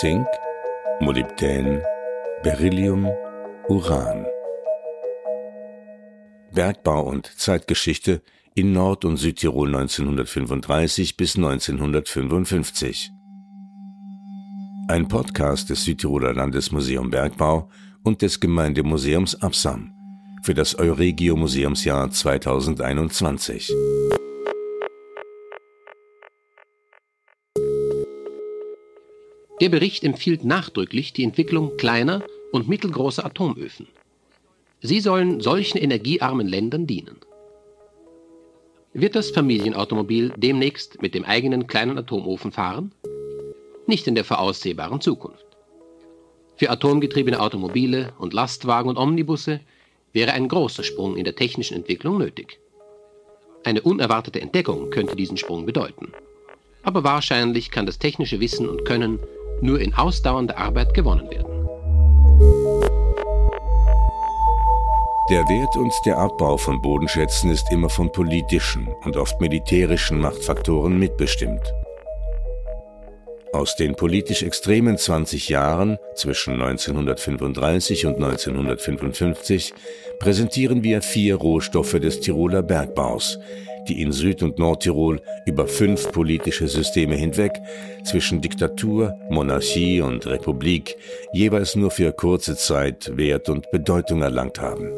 Zink, Molybdän, Beryllium, Uran. Bergbau und Zeitgeschichte in Nord- und Südtirol 1935 bis 1955. Ein Podcast des Südtiroler Landesmuseum Bergbau und des Gemeindemuseums Absam für das Euregio Museumsjahr 2021. Der Bericht empfiehlt nachdrücklich die Entwicklung kleiner und mittelgroßer Atomöfen. Sie sollen solchen energiearmen Ländern dienen. Wird das Familienautomobil demnächst mit dem eigenen kleinen Atomofen fahren? Nicht in der voraussehbaren Zukunft. Für atomgetriebene Automobile und Lastwagen und Omnibusse wäre ein großer Sprung in der technischen Entwicklung nötig. Eine unerwartete Entdeckung könnte diesen Sprung bedeuten. Aber wahrscheinlich kann das technische Wissen und Können nur in ausdauernder Arbeit gewonnen werden. Der Wert und der Abbau von Bodenschätzen ist immer von politischen und oft militärischen Machtfaktoren mitbestimmt. Aus den politisch extremen 20 Jahren zwischen 1935 und 1955 präsentieren wir vier Rohstoffe des Tiroler Bergbaus, die in Süd- und Nordtirol über fünf politische Systeme hinweg zwischen Diktatur, Monarchie und Republik jeweils nur für kurze Zeit Wert und Bedeutung erlangt haben.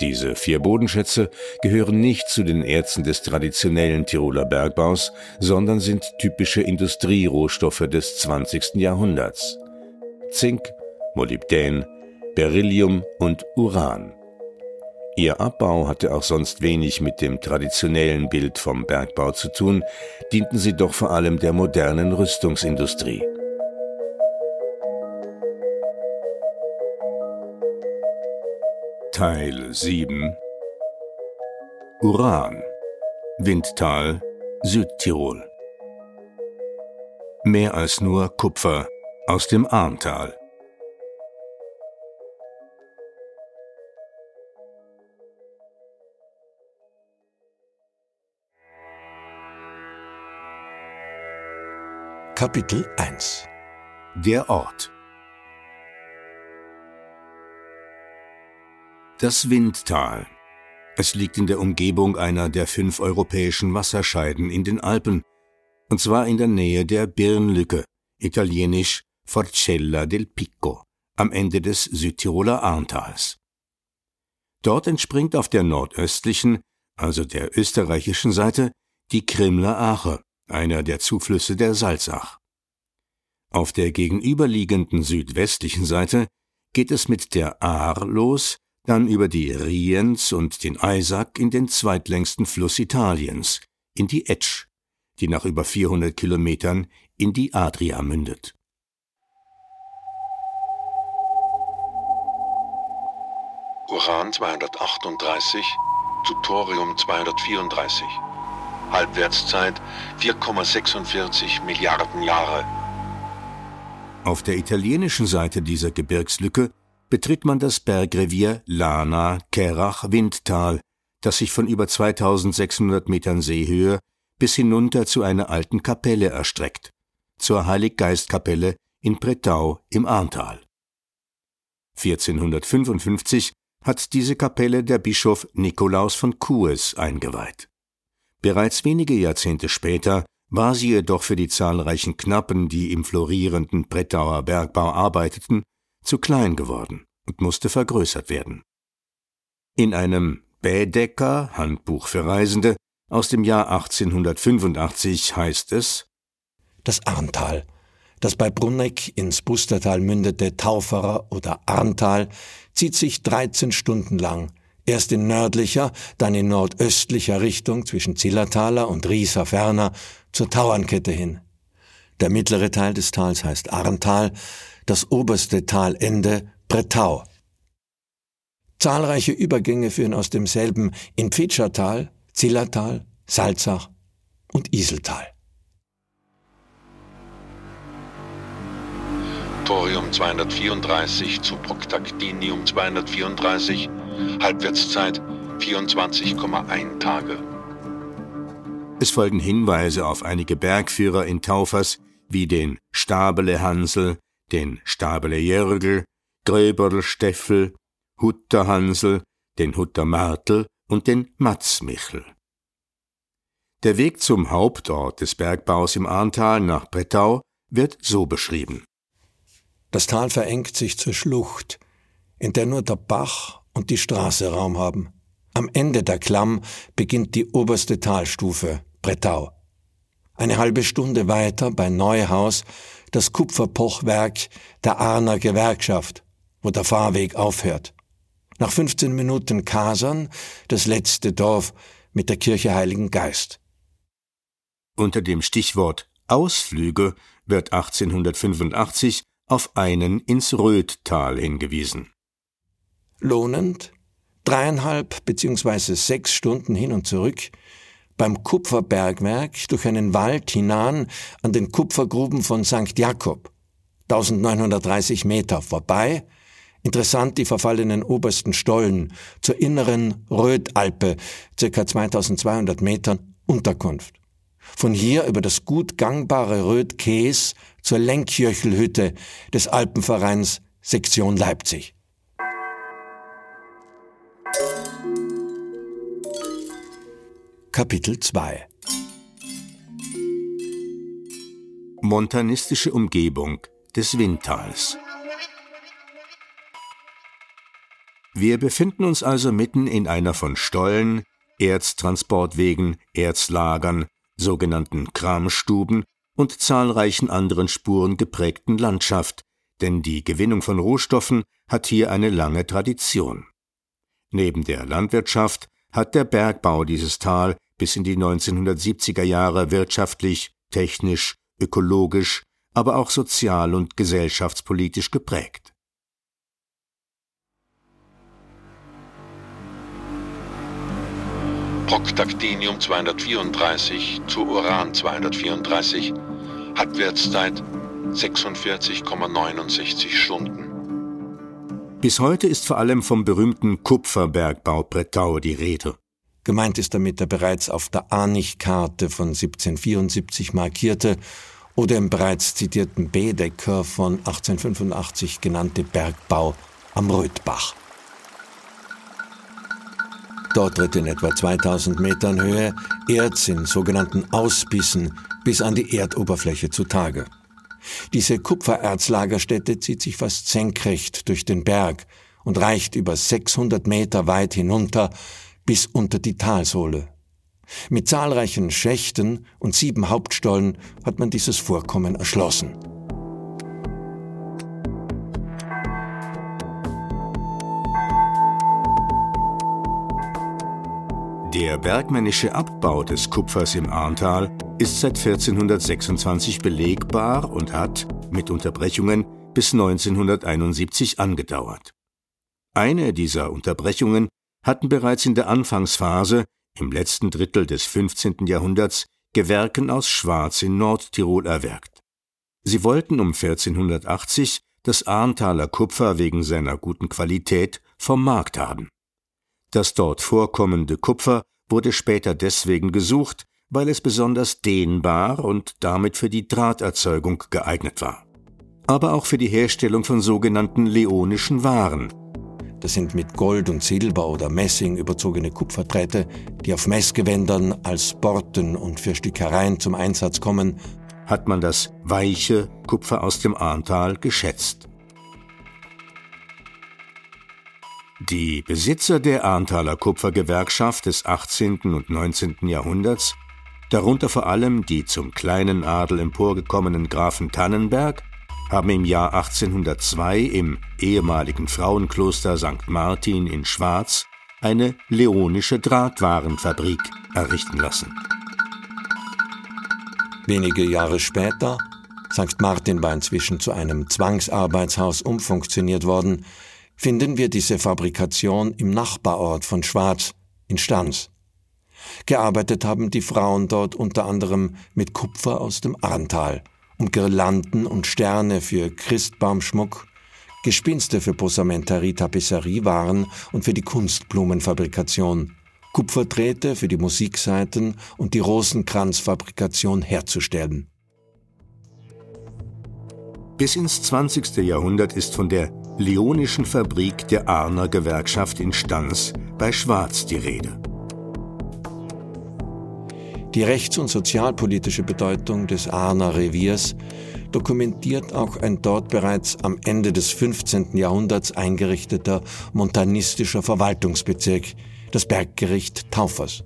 Diese vier Bodenschätze gehören nicht zu den Erzen des traditionellen Tiroler Bergbaus, sondern sind typische Industrierohstoffe des 20. Jahrhunderts. Zink, Molybdän, Beryllium und Uran. Ihr Abbau hatte auch sonst wenig mit dem traditionellen Bild vom Bergbau zu tun, dienten sie doch vor allem der modernen Rüstungsindustrie. Teil 7 Uran. Windtal Südtirol. Mehr als nur Kupfer aus dem Arntal. Kapitel 1 Der Ort Das Windtal. Es liegt in der Umgebung einer der fünf europäischen Wasserscheiden in den Alpen, und zwar in der Nähe der Birnlücke, italienisch Forcella del Picco, am Ende des Südtiroler Arntals. Dort entspringt auf der nordöstlichen, also der österreichischen Seite, die Krimler Ache, einer der Zuflüsse der Salzach. Auf der gegenüberliegenden südwestlichen Seite geht es mit der Ahr los, dann über die Riens und den Eisack in den zweitlängsten Fluss Italiens, in die Etsch, die nach über 400 Kilometern in die Adria mündet. Uran 238 zu Thorium 234. Halbwertszeit 4,46 Milliarden Jahre. Auf der italienischen Seite dieser Gebirgslücke betritt man das Bergrevier Lana Kerach Windtal, das sich von über 2600 Metern Seehöhe bis hinunter zu einer alten Kapelle erstreckt, zur Heiliggeistkapelle in Pretau im Arntal. 1455 hat diese Kapelle der Bischof Nikolaus von Kues eingeweiht. Bereits wenige Jahrzehnte später war sie jedoch für die zahlreichen Knappen, die im florierenden Brettauer Bergbau arbeiteten, zu klein geworden und musste vergrößert werden. In einem Bädecker Handbuch für Reisende aus dem Jahr 1885 heißt es Das Arntal, das bei Brunneck ins Bustertal mündete Tauferer oder Arntal, zieht sich 13 Stunden lang erst in nördlicher, dann in nordöstlicher Richtung zwischen Zillertaler und Rieser ferner zur Tauernkette hin. Der mittlere Teil des Tals heißt Arntal, das oberste Talende Bretau. Zahlreiche Übergänge führen aus demselben in Pfitschertal, Zillertal, Salzach und Iseltal. Thorium 234 zu Proctactinium 234, Halbwertszeit 24,1 Tage. Es folgen Hinweise auf einige Bergführer in Taufers wie den Stabele Hansel, den Stabele Jörgel, Gröberl Steffel, Hutter Hansel, den Hutter Martel und den Matzmichel. Der Weg zum Hauptort des Bergbaus im Ahrntal nach Brettau wird so beschrieben. Das Tal verengt sich zur Schlucht, in der nur der Bach und die Straße Raum haben. Am Ende der Klamm beginnt die oberste Talstufe, Brettau. Eine halbe Stunde weiter bei Neuhaus das Kupferpochwerk der Arner Gewerkschaft, wo der Fahrweg aufhört. Nach 15 Minuten Kasern das letzte Dorf mit der Kirche Heiligen Geist. Unter dem Stichwort Ausflüge wird 1885 auf einen ins Rödtal hingewiesen. Lohnend, dreieinhalb bzw. sechs Stunden hin und zurück, beim Kupferbergwerk durch einen Wald hinan an den Kupfergruben von St. Jakob, 1930 Meter vorbei, interessant die verfallenen obersten Stollen zur inneren Rödalpe, ca. 2200 Metern Unterkunft. Von hier über das gut gangbare Rödkäs zur Lenkjöchelhütte des Alpenvereins Sektion Leipzig. Kapitel 2 Montanistische Umgebung des Windtals Wir befinden uns also mitten in einer von Stollen, Erztransportwegen, Erzlagern, sogenannten Kramstuben und zahlreichen anderen Spuren geprägten Landschaft, denn die Gewinnung von Rohstoffen hat hier eine lange Tradition. Neben der Landwirtschaft hat der Bergbau dieses Tal bis in die 1970er Jahre wirtschaftlich, technisch, ökologisch, aber auch sozial und gesellschaftspolitisch geprägt. Proctactinium 234 zu Uran 234, Halbwertszeit 46,69 Stunden. Bis heute ist vor allem vom berühmten Kupferbergbau Brettau die Rede. Gemeint ist damit der bereits auf der Arnig-Karte von 1774 markierte oder im bereits zitierten Bedecker von 1885 genannte Bergbau am Rötbach. Dort tritt in etwa 2000 Metern Höhe Erz in sogenannten Ausbissen bis an die Erdoberfläche zutage. Diese Kupfererzlagerstätte zieht sich fast senkrecht durch den Berg und reicht über 600 Meter weit hinunter bis unter die Talsohle. Mit zahlreichen Schächten und sieben Hauptstollen hat man dieses Vorkommen erschlossen. Der bergmännische Abbau des Kupfers im Ahrntal ist seit 1426 belegbar und hat, mit Unterbrechungen, bis 1971 angedauert. Eine dieser Unterbrechungen hatten bereits in der Anfangsphase, im letzten Drittel des 15. Jahrhunderts, Gewerken aus Schwarz in Nordtirol erwerkt. Sie wollten um 1480 das Ahrntaler Kupfer wegen seiner guten Qualität vom Markt haben. Das dort vorkommende Kupfer wurde später deswegen gesucht, weil es besonders dehnbar und damit für die Drahterzeugung geeignet war. Aber auch für die Herstellung von sogenannten leonischen Waren. Das sind mit Gold und Silber oder Messing überzogene Kupferdrähte, die auf Messgewändern als Borten und für Stickereien zum Einsatz kommen, hat man das weiche Kupfer aus dem Ahrntal geschätzt. Die Besitzer der Ahrntaler Kupfergewerkschaft des 18. und 19. Jahrhunderts, darunter vor allem die zum kleinen Adel emporgekommenen Grafen Tannenberg, haben im Jahr 1802 im ehemaligen Frauenkloster St. Martin in Schwarz eine leonische Drahtwarenfabrik errichten lassen. Wenige Jahre später, St. Martin war inzwischen zu einem Zwangsarbeitshaus umfunktioniert worden, finden wir diese Fabrikation im Nachbarort von Schwarz in Stans. Gearbeitet haben die Frauen dort unter anderem mit Kupfer aus dem Arntal und Girlanden und Sterne für Christbaumschmuck, Gespinste für Posamenterie-Tapisserie waren und für die Kunstblumenfabrikation, Kupferdrähte für die Musikseiten und die Rosenkranzfabrikation herzustellen. Bis ins 20. Jahrhundert ist von der Leonischen Fabrik der Arner Gewerkschaft in Stans bei Schwarz die Rede. Die rechts- und sozialpolitische Bedeutung des Arner Reviers dokumentiert auch ein dort bereits am Ende des 15. Jahrhunderts eingerichteter montanistischer Verwaltungsbezirk, das Berggericht Taufers.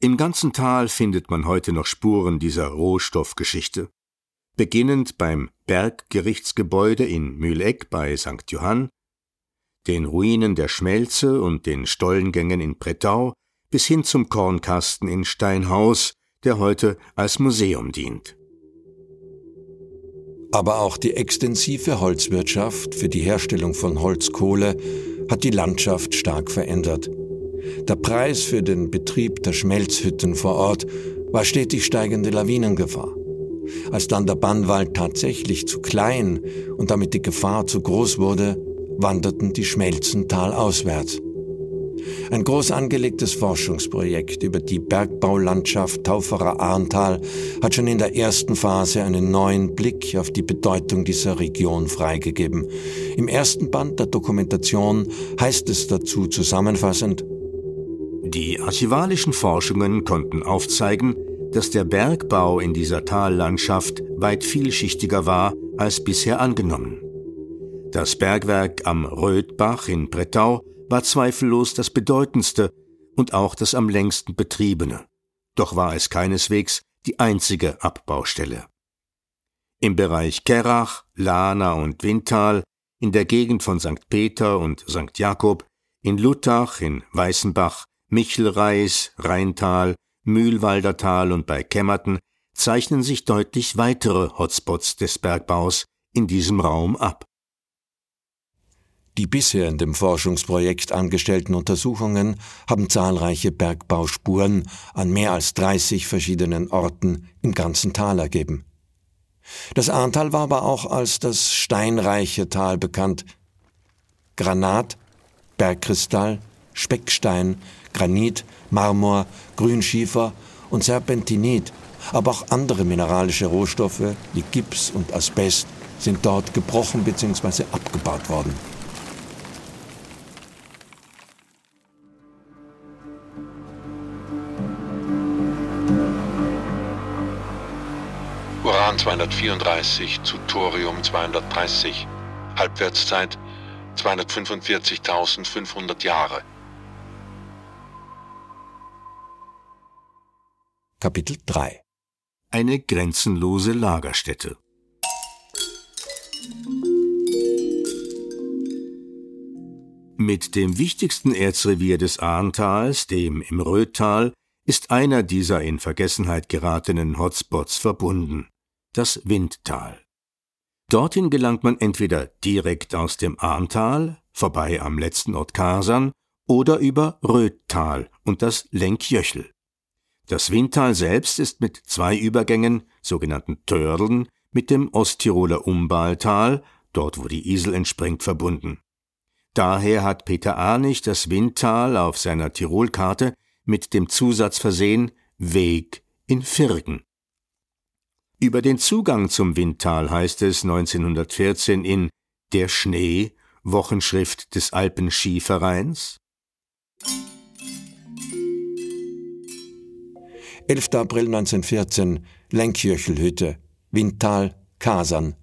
Im ganzen Tal findet man heute noch Spuren dieser Rohstoffgeschichte. Beginnend beim Berggerichtsgebäude in Mühleck bei St. Johann, den Ruinen der Schmelze und den Stollengängen in Pretau bis hin zum Kornkasten in Steinhaus, der heute als Museum dient. Aber auch die extensive Holzwirtschaft für die Herstellung von Holzkohle hat die Landschaft stark verändert. Der Preis für den Betrieb der Schmelzhütten vor Ort war stetig steigende Lawinengefahr. Als dann der Bannwald tatsächlich zu klein und damit die Gefahr zu groß wurde, wanderten die Schmelzen talauswärts. Ein groß angelegtes Forschungsprojekt über die Bergbaulandschaft Tauferer Arntal hat schon in der ersten Phase einen neuen Blick auf die Bedeutung dieser Region freigegeben. Im ersten Band der Dokumentation heißt es dazu zusammenfassend, die archivalischen Forschungen konnten aufzeigen, dass der Bergbau in dieser Tallandschaft weit vielschichtiger war als bisher angenommen. Das Bergwerk am Rödbach in Brettau war zweifellos das bedeutendste und auch das am längsten betriebene, doch war es keineswegs die einzige Abbaustelle. Im Bereich Kerach, Lana und Windtal, in der Gegend von St. Peter und St. Jakob, in Luttach, in Weißenbach, Michelreis, Rheintal, Mühlwaldertal und bei Kämmerten zeichnen sich deutlich weitere Hotspots des Bergbaus in diesem Raum ab. Die bisher in dem Forschungsprojekt angestellten Untersuchungen haben zahlreiche Bergbauspuren an mehr als 30 verschiedenen Orten im ganzen Tal ergeben. Das Ahrntal war aber auch als das steinreiche Tal bekannt. Granat, Bergkristall, Speckstein, Granit, Marmor, Grünschiefer und Serpentinit, aber auch andere mineralische Rohstoffe wie Gips und Asbest sind dort gebrochen bzw. abgebaut worden. Uran 234 zu Thorium 230. Halbwertszeit 245.500 Jahre. Kapitel 3 Eine grenzenlose Lagerstätte Mit dem wichtigsten Erzrevier des Ahrntals, dem im Röttal, ist einer dieser in Vergessenheit geratenen Hotspots verbunden das Windtal. Dorthin gelangt man entweder direkt aus dem Ahrntal, vorbei am letzten Ort Kasern, oder über Röttal und das Lenkjöchel. Das Windtal selbst ist mit zwei Übergängen, sogenannten Tördeln, mit dem Osttiroler Umbaaltal, dort wo die Isel entspringt, verbunden. Daher hat Peter Arnig das Windtal auf seiner Tirolkarte mit dem Zusatz versehen Weg in Virgen. Über den Zugang zum Windtal heißt es 1914 in Der Schnee, Wochenschrift des Alpenskivereins. 11. April 1914, Lenkjöchelhütte, Windtal, Kasern.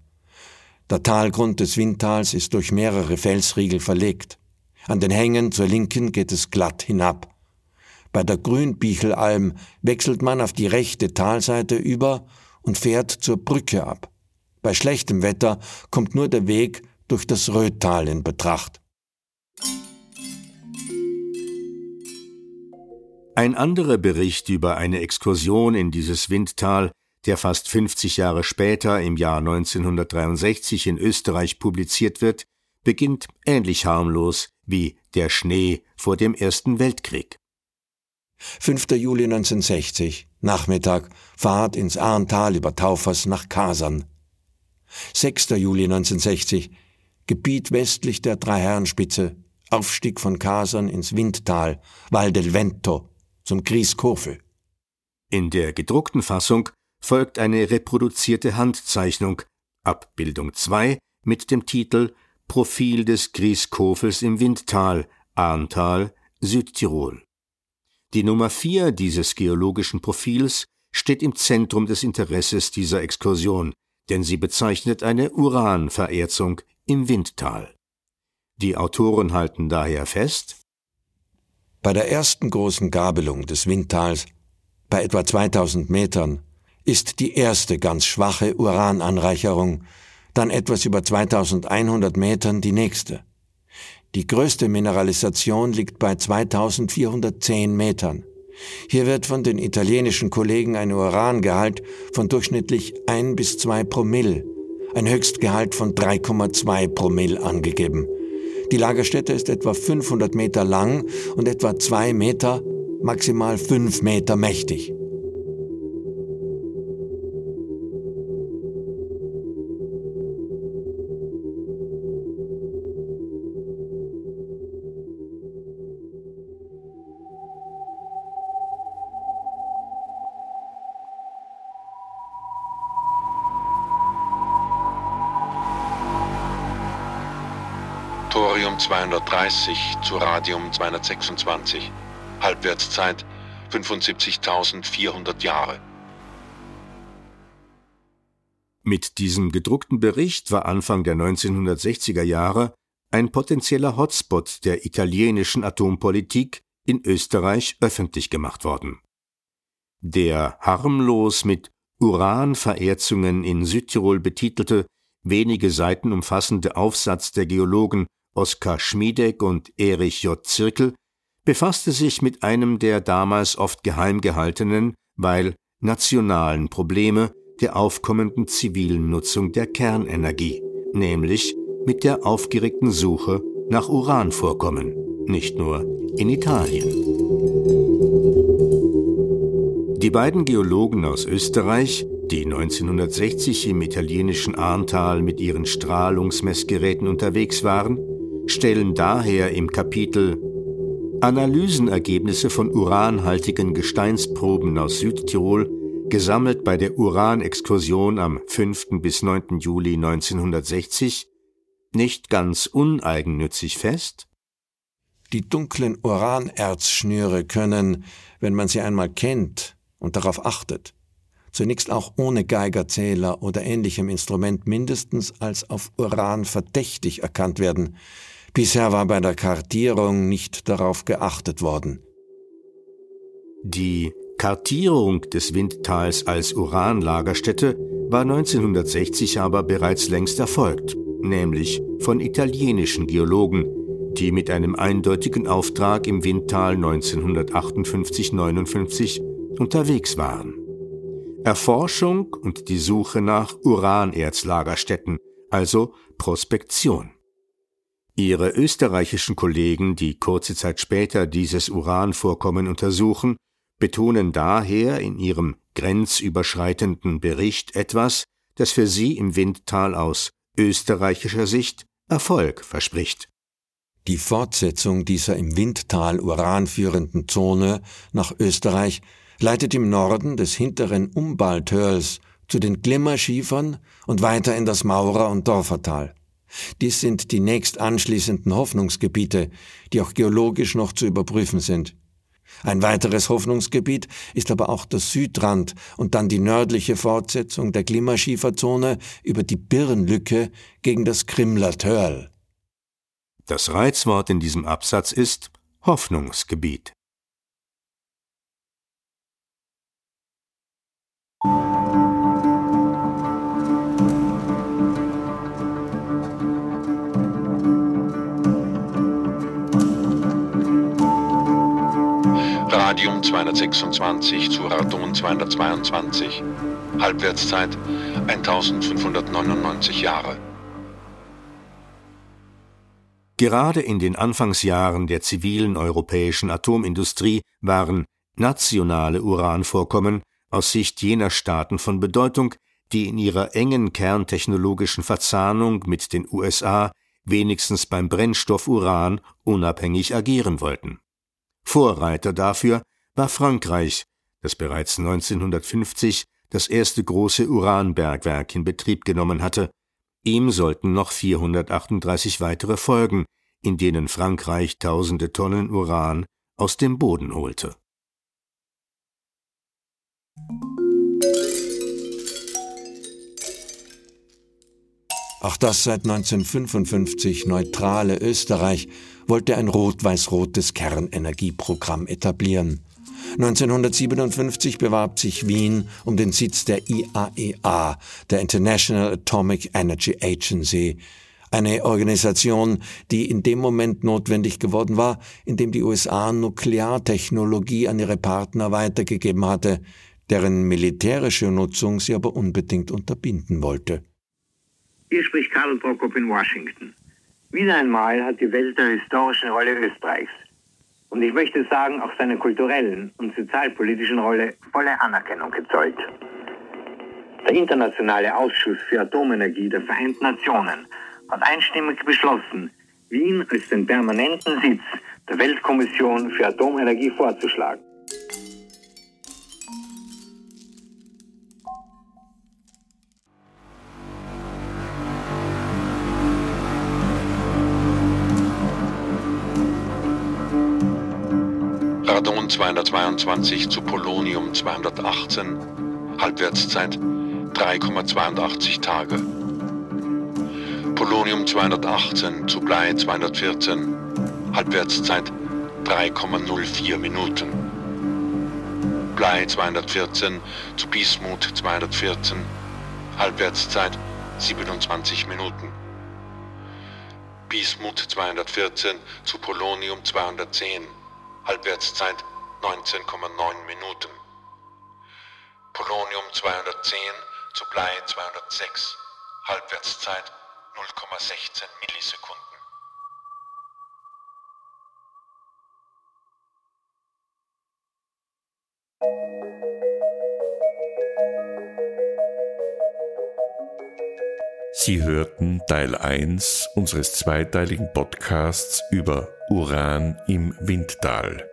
Der Talgrund des Windtals ist durch mehrere Felsriegel verlegt. An den Hängen zur Linken geht es glatt hinab. Bei der Grünbichelalm wechselt man auf die rechte Talseite über und fährt zur Brücke ab. Bei schlechtem Wetter kommt nur der Weg durch das Röttal in Betracht. Ein anderer Bericht über eine Exkursion in dieses Windtal, der fast 50 Jahre später im Jahr 1963 in Österreich publiziert wird, beginnt ähnlich harmlos wie Der Schnee vor dem Ersten Weltkrieg. 5. Juli 1960 Nachmittag Fahrt ins Arntal über Taufers nach Kasern. 6. Juli 1960 Gebiet westlich der Dreiherrenspitze, Aufstieg von Kasern ins Windtal, Val del Vento, zum Grieskofel. In der gedruckten Fassung folgt eine reproduzierte Handzeichnung, Abbildung 2, mit dem Titel Profil des Grieskofels im Windtal, Arntal, Südtirol. Die Nummer 4 dieses geologischen Profils steht im Zentrum des Interesses dieser Exkursion, denn sie bezeichnet eine Uranvererzung im Windtal. Die Autoren halten daher fest, bei der ersten großen Gabelung des Windtals, bei etwa 2000 Metern, ist die erste ganz schwache Urananreicherung, dann etwas über 2100 Metern die nächste. Die größte Mineralisation liegt bei 2410 Metern. Hier wird von den italienischen Kollegen ein Urangehalt von durchschnittlich 1 bis 2 Promille, ein Höchstgehalt von 3,2 Promille angegeben. Die Lagerstätte ist etwa 500 Meter lang und etwa 2 Meter, maximal 5 Meter mächtig. 230 zu Radium 226. Halbwertszeit 75.400 Jahre. Mit diesem gedruckten Bericht war Anfang der 1960er Jahre ein potenzieller Hotspot der italienischen Atompolitik in Österreich öffentlich gemacht worden. Der harmlos mit Uranvererzungen in Südtirol betitelte, wenige Seiten umfassende Aufsatz der Geologen Oskar Schmiedeck und Erich J. Zirkel, befasste sich mit einem der damals oft geheim gehaltenen, weil nationalen Probleme der aufkommenden zivilen Nutzung der Kernenergie, nämlich mit der aufgeregten Suche nach Uranvorkommen, nicht nur in Italien. Die beiden Geologen aus Österreich, die 1960 im italienischen Arntal mit ihren Strahlungsmessgeräten unterwegs waren, stellen daher im Kapitel Analysenergebnisse von uranhaltigen Gesteinsproben aus Südtirol, gesammelt bei der Uranexkursion am 5. bis 9. Juli 1960, nicht ganz uneigennützig fest? Die dunklen Uranerzschnüre können, wenn man sie einmal kennt und darauf achtet, zunächst auch ohne Geigerzähler oder ähnlichem Instrument mindestens als auf Uran verdächtig erkannt werden, Bisher war bei der Kartierung nicht darauf geachtet worden. Die Kartierung des Windtals als Uranlagerstätte war 1960 aber bereits längst erfolgt, nämlich von italienischen Geologen, die mit einem eindeutigen Auftrag im Windtal 1958-59 unterwegs waren. Erforschung und die Suche nach Uranerzlagerstätten, also Prospektion. Ihre österreichischen Kollegen, die kurze Zeit später dieses Uranvorkommen untersuchen, betonen daher in ihrem grenzüberschreitenden Bericht etwas, das für sie im Windtal aus österreichischer Sicht Erfolg verspricht. Die Fortsetzung dieser im Windtal uranführenden Zone nach Österreich leitet im Norden des hinteren Umbalthörls zu den Glimmerschiefern und weiter in das Maurer- und Dorfertal. Dies sind die nächst anschließenden Hoffnungsgebiete, die auch geologisch noch zu überprüfen sind. Ein weiteres Hoffnungsgebiet ist aber auch der Südrand und dann die nördliche Fortsetzung der Klimaschieferzone über die Birnlücke gegen das Krimler Törl. Das Reizwort in diesem Absatz ist Hoffnungsgebiet. Radium 226 zu Radon 222. Halbwertszeit 1599 Jahre. Gerade in den Anfangsjahren der zivilen europäischen Atomindustrie waren nationale Uranvorkommen aus Sicht jener Staaten von Bedeutung, die in ihrer engen kerntechnologischen Verzahnung mit den USA wenigstens beim Brennstoff Uran unabhängig agieren wollten. Vorreiter dafür war Frankreich, das bereits 1950 das erste große Uranbergwerk in Betrieb genommen hatte. Ihm sollten noch 438 weitere folgen, in denen Frankreich tausende Tonnen Uran aus dem Boden holte. Auch das seit 1955 neutrale Österreich wollte ein rot-weiß-rotes Kernenergieprogramm etablieren. 1957 bewarb sich Wien um den Sitz der IAEA, e der International Atomic Energy Agency, eine Organisation, die in dem Moment notwendig geworden war, in dem die USA Nukleartechnologie an ihre Partner weitergegeben hatte, deren militärische Nutzung sie aber unbedingt unterbinden wollte. Hier spricht Karl Prokop in Washington. Wieder einmal hat die Welt der historischen Rolle Österreichs und ich möchte sagen auch seiner kulturellen und sozialpolitischen Rolle volle Anerkennung gezollt. Der Internationale Ausschuss für Atomenergie der Vereinten Nationen hat einstimmig beschlossen, Wien als den permanenten Sitz der Weltkommission für Atomenergie vorzuschlagen. 222 zu Polonium 218, Halbwertszeit 3,82 Tage. Polonium 218 zu Blei 214, Halbwertszeit 3,04 Minuten. Blei 214 zu Bismut 214, Halbwertszeit 27 Minuten. Bismut 214 zu Polonium 210, Halbwertszeit 19,9 Minuten. Polonium 210 zu Blei 206, Halbwertszeit 0,16 Millisekunden. Sie hörten Teil 1 unseres zweiteiligen Podcasts über Uran im Windtal.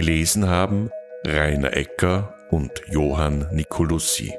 Gelesen haben Rainer Ecker und Johann Nicolussi.